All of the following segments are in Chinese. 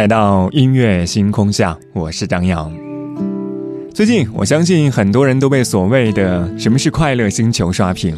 来到音乐星空下，我是张扬。最近，我相信很多人都被所谓的“什么是快乐星球”刷屏，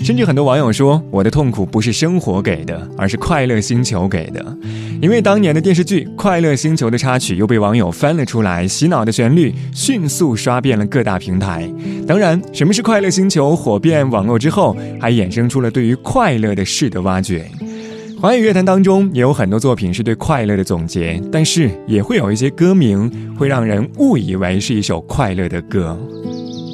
甚至很多网友说我的痛苦不是生活给的，而是快乐星球给的。因为当年的电视剧《快乐星球》的插曲又被网友翻了出来，洗脑的旋律迅速刷遍了各大平台。当然，《什么是快乐星球》火遍网络之后，还衍生出了对于快乐的事的挖掘。华语乐坛当中也有很多作品是对快乐的总结，但是也会有一些歌名会让人误以为是一首快乐的歌。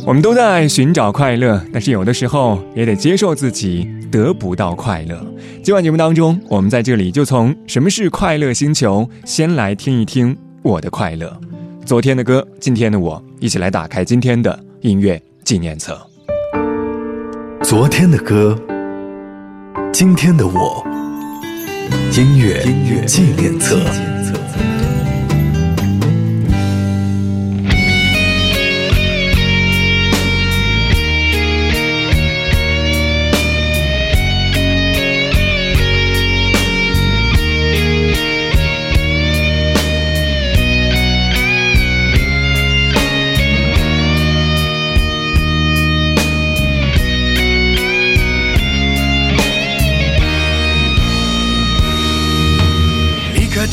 我们都在寻找快乐，但是有的时候也得接受自己得不到快乐。今晚节目当中，我们在这里就从什么是快乐星球，先来听一听我的快乐。昨天的歌，今天的我，一起来打开今天的音乐纪念册。昨天的歌，今天的我。音乐纪念册。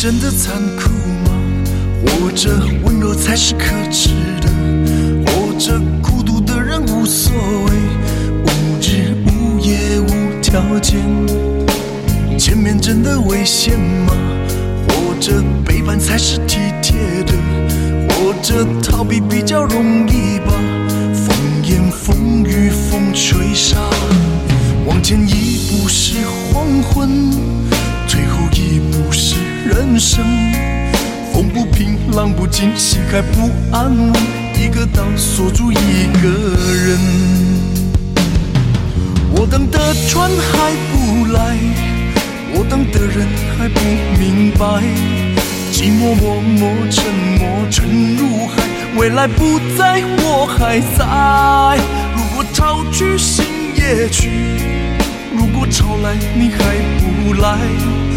真的残酷吗？活着温柔才是可耻的，活着孤独的人无所谓，无日无夜无条件。见面真的危险吗？活着背叛才是体贴的，活着逃避比较容易吧。风言风语风吹沙，往前一步是黄昏，风不平浪不静，心还不安稳，一个岛锁住一个人。我等的船还不来，我等的人还不明白。寂寞默默沉默沉入海，未来不在我还在。如果潮去心也去，如果潮来你还不来。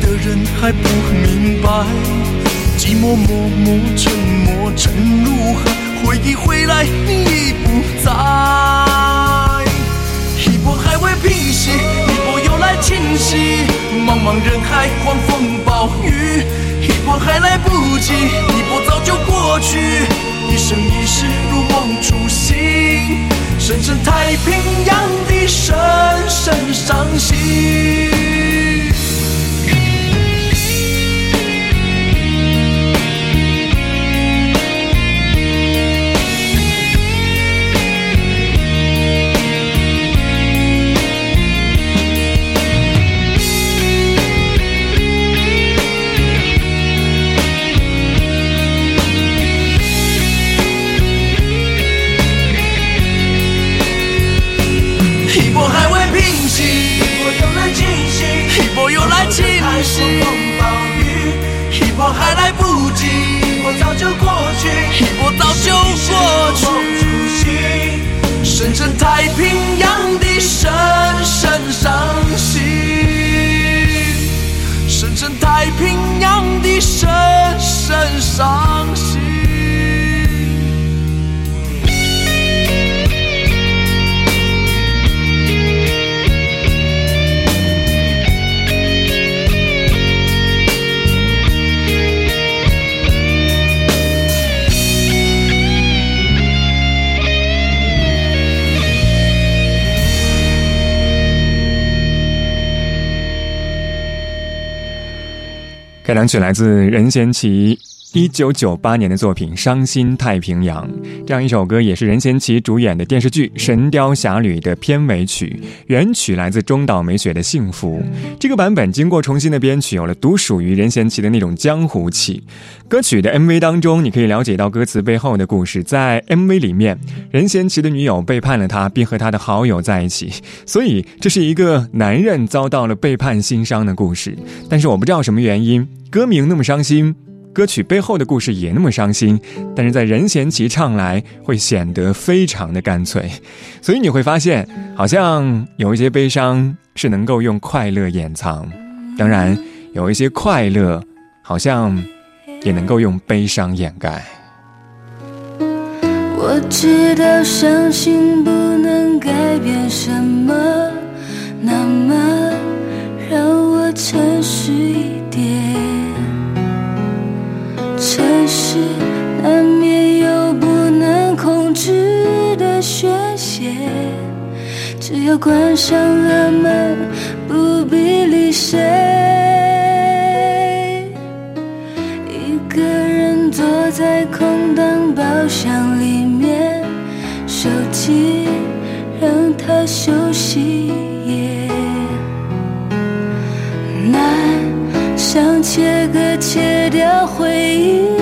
的人还不明白。寂寞默默沉默沉入海，回忆回来你已不在。一波还未平息，一波又来侵袭。茫茫人海，狂风暴雨，一波还来不及，一波早就过去。一生一世如梦初醒，深深太平洋的深深伤心。太平洋的深深伤心，深深太平洋的深深伤心。曲来自任贤齐。一九九八年的作品《伤心太平洋》，这样一首歌也是任贤齐主演的电视剧《神雕侠侣》的片尾曲。原曲来自中岛美雪的《幸福》，这个版本经过重新的编曲，有了独属于任贤齐的那种江湖气。歌曲的 MV 当中，你可以了解到歌词背后的故事。在 MV 里面，任贤齐的女友背叛了他，并和他的好友在一起，所以这是一个男人遭到了背叛心伤的故事。但是我不知道什么原因，歌名那么伤心。歌曲背后的故事也那么伤心，但是在任贤齐唱来会显得非常的干脆，所以你会发现，好像有一些悲伤是能够用快乐掩藏，当然有一些快乐好像也能够用悲伤掩盖。我知道伤心不能改变什么，那么让我诚实一点。城市难免有不能控制的宣泄，只要关上了门，不必理谁。一个人坐在空荡包厢里面，手机让它休息切割切掉回忆。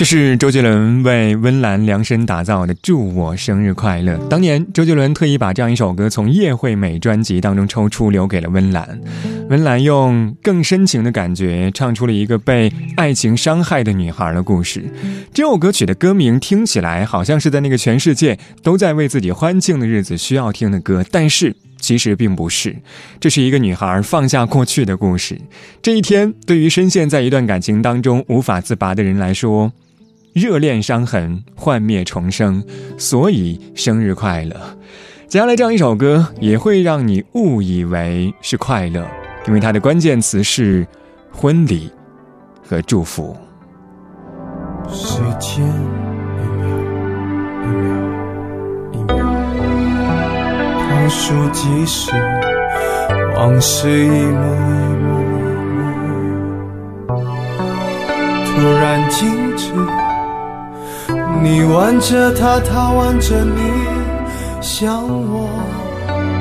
这是周杰伦为温岚量身打造的《祝我生日快乐》。当年，周杰伦特意把这样一首歌从《叶惠美》专辑当中抽出，留给了温岚。温岚用更深情的感觉，唱出了一个被爱情伤害的女孩的故事。这首歌曲的歌名听起来好像是在那个全世界都在为自己欢庆的日子需要听的歌，但是其实并不是。这是一个女孩放下过去的故事。这一天，对于深陷在一段感情当中无法自拔的人来说，热恋伤痕，幻灭重生，所以生日快乐。接下来这样一首歌也会让你误以为是快乐，因为它的关键词是婚礼和祝福。时间一秒一秒一秒，倒数计时，往事一幕一幕，突然静止。你挽着他，他挽着你，向我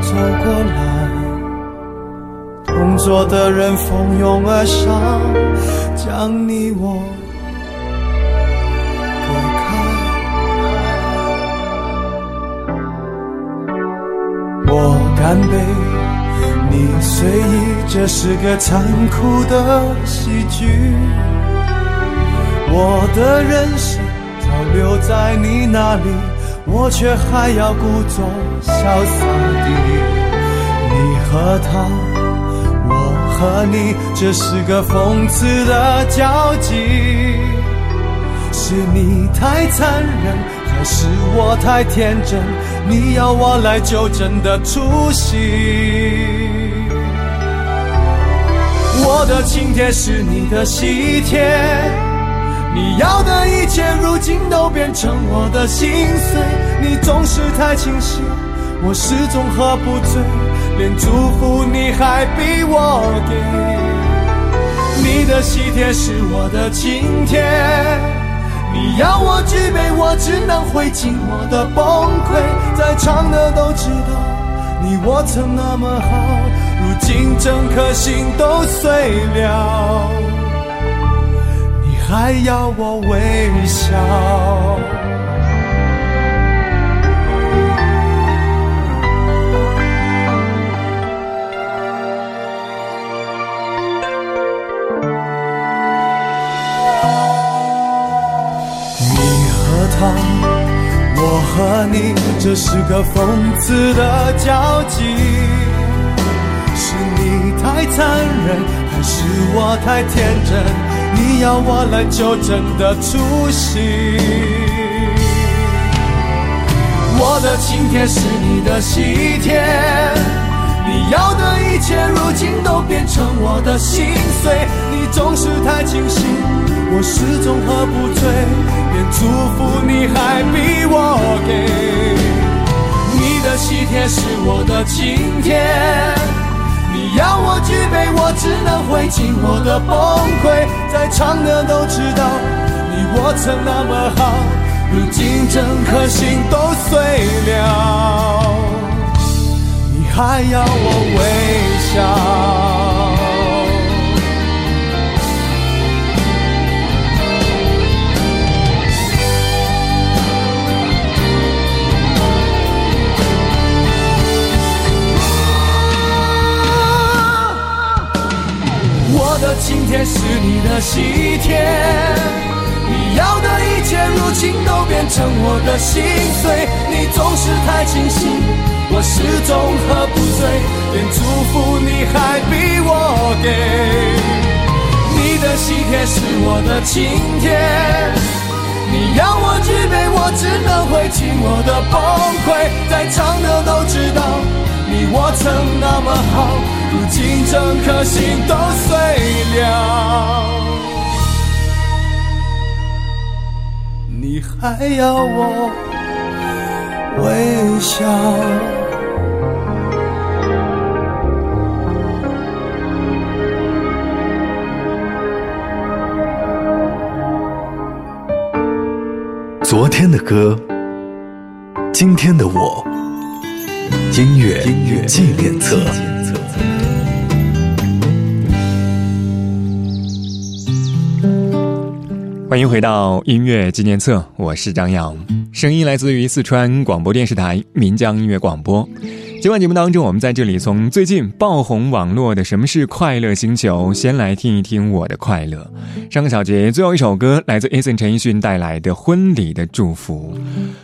走过来。同桌的人蜂拥而上，将你我隔开。我干杯，你随意，这是个残酷的喜剧。我的人生。早留在你那里，我却还要故作潇洒地。你和他，我和你，这是个讽刺的交集。是你太残忍，还是我太天真？你要我来纠正的出息。我的请帖是你的喜帖。你要的一切，如今都变成我的心碎。你总是太清醒，我始终喝不醉，连祝福你还逼我给。你的喜帖是我的请帖，你要我举杯，我只能会尽我的崩溃。在场的都知道，你我曾那么好，如今整颗心都碎了。还要我微笑？你和他，我和你，这是个讽刺的交集。是你太残忍，还是我太天真？要我来纠正的出息，我的请帖是你的喜帖，你要的一切如今都变成我的心碎。你总是太清醒，我始终喝不醉，连祝福你还逼我给。你的喜帖是我的请帖。你要我举杯，我只能会尽我的崩溃。在场的都知道，你我曾那么好，如今整颗心都碎了，你还要我微笑？我的晴天是你的喜帖，你要的一切如今都变成我的心碎。你总是太清醒，我始终喝不醉，连祝福你还逼我给。你的喜帖是我的晴天，你要我举杯，我只能会尽我的崩溃。在场的都知道，你我曾那么好。如今整颗心都碎了，你还要我微笑？昨天的歌，今天的我，音乐纪念册。欢迎回到音乐纪念册，我是张扬，声音来自于四川广播电视台岷江音乐广播。今晚节目当中，我们在这里从最近爆红网络的《什么是快乐星球》先来听一听我的快乐。上个小节最后一首歌来自 Eason 陈奕迅带来的《婚礼的祝福》，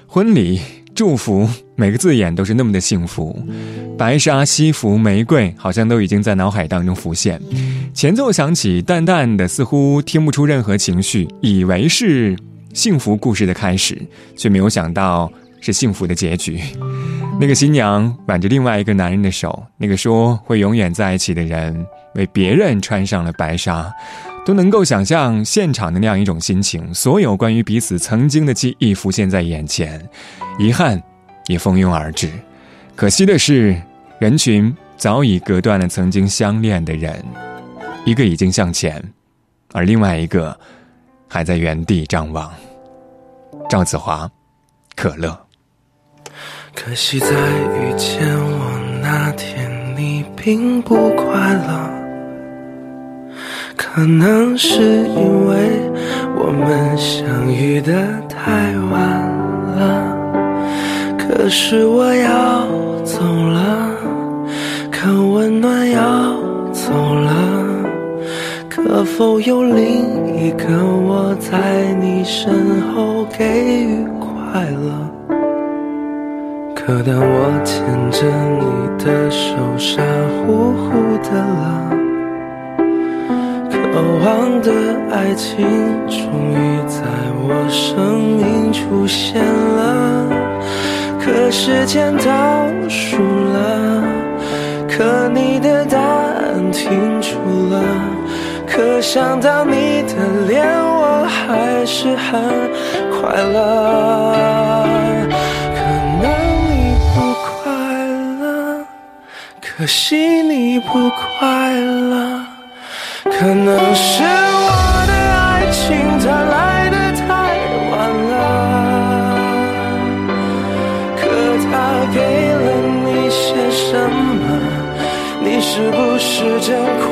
婚礼。祝福每个字眼都是那么的幸福，白纱、西服、玫瑰，好像都已经在脑海当中浮现。前奏响起，淡淡的，似乎听不出任何情绪，以为是幸福故事的开始，却没有想到是幸福的结局。那个新娘挽着另外一个男人的手，那个说会永远在一起的人，为别人穿上了白纱。都能够想象现场的那样一种心情，所有关于彼此曾经的记忆浮现在眼前，遗憾也蜂拥而至。可惜的是，人群早已隔断了曾经相恋的人，一个已经向前，而另外一个还在原地张望。赵子华，可乐。可惜在遇见我那天，你并不快乐。可能是因为我们相遇的太晚了，可是我要走了，可温暖要走了，可否有另一个我在你身后给予快乐？可当我牵着你的手，傻乎乎的了。渴望的爱情终于在我生命出现了，可时间倒数了，可你的答案停住了，可想到你的脸，我还是很快乐。可能你不快乐，可惜你不快乐。可能是我的爱情它来的太晚了，可它给了你些什么？你是不是真快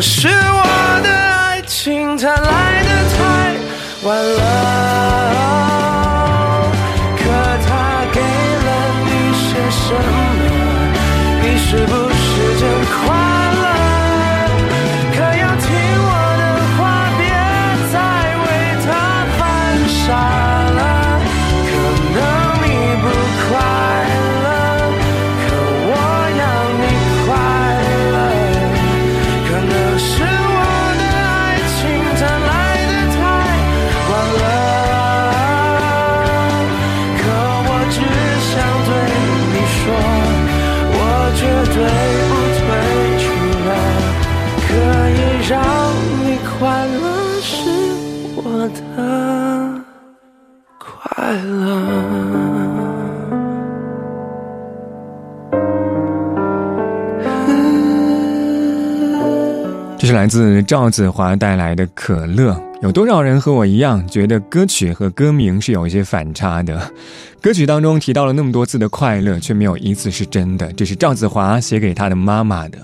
可能自赵子华带来的《可乐》。有多少人和我一样，觉得歌曲和歌名是有一些反差的？歌曲当中提到了那么多次的快乐，却没有一次是真的。这是赵子华写给他的妈妈的。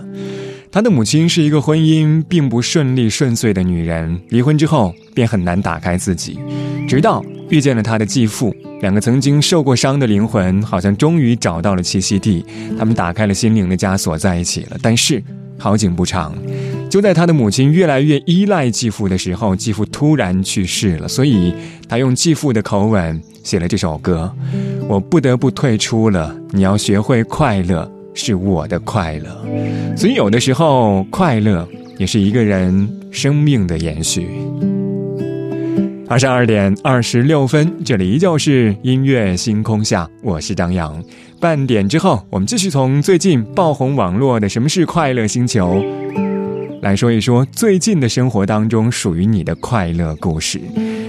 他的母亲是一个婚姻并不顺利顺遂的女人，离婚之后便很难打开自己，直到遇见了他的继父，两个曾经受过伤的灵魂好像终于找到了栖息地，他们打开了心灵的枷锁，在一起了。但是好景不长。就在他的母亲越来越依赖继父的时候，继父突然去世了，所以他用继父的口吻写了这首歌。我不得不退出了，你要学会快乐，是我的快乐。所以有的时候，快乐也是一个人生命的延续。二十二点二十六分，这里依旧是音乐星空下，我是张扬。半点之后，我们继续从最近爆红网络的《什么是快乐星球》。来说一说最近的生活当中属于你的快乐故事。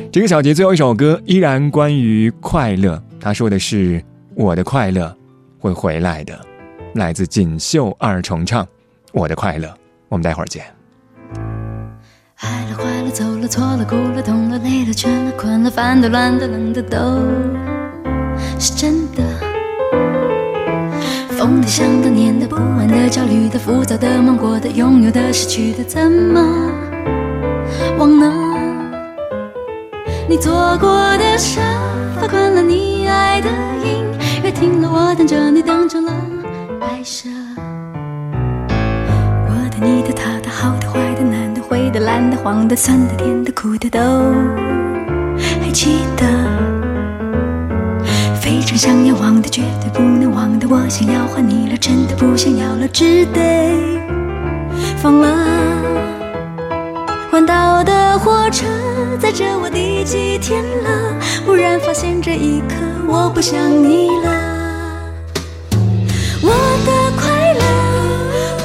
这个小节最后一首歌依然关于快乐，他说的是我的快乐会回来的，来自锦绣二重唱，我的快乐，我们待会儿见。爱了坏了走了错了哭了痛了累了倦了困了烦的乱的冷的都是真的。疯的、想的、念的、不安的、焦虑的、浮躁的、梦过的、拥有的、失去的，怎么忘呢？你做过的傻，发惯了你爱的音乐，听了我等着你等成了白蛇。我的、你的、他的、好的、坏的、难的、灰的、蓝的、黄的、酸的、甜的、苦的，都还记得。想要忘的，绝对不能忘的，我想要还你了，真的不想要了，只得放了。环岛的火车载着我第几天了？忽然发现这一刻我不想你了。我的快乐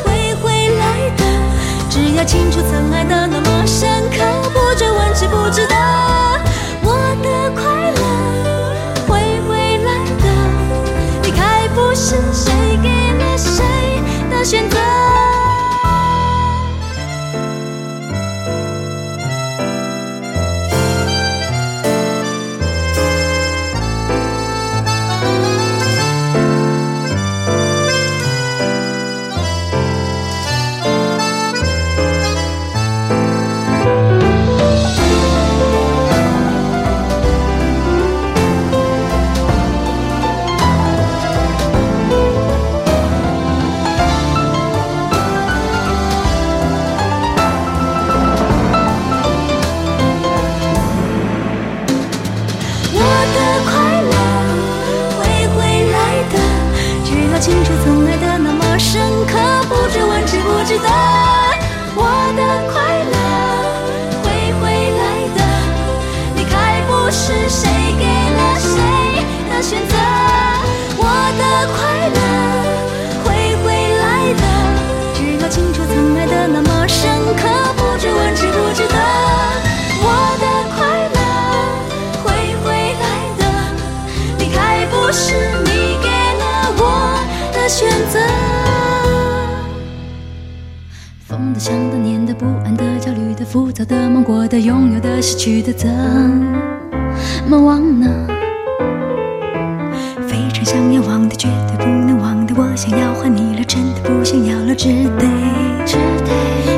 会回来的，只要清楚曾爱的那么深刻，不追问知不值得。想的念的不安的焦虑的浮躁的梦过的拥有的失去的怎么忘呢非常想要忘的绝对不能忘的我想要换你了真的不想要了只得只得。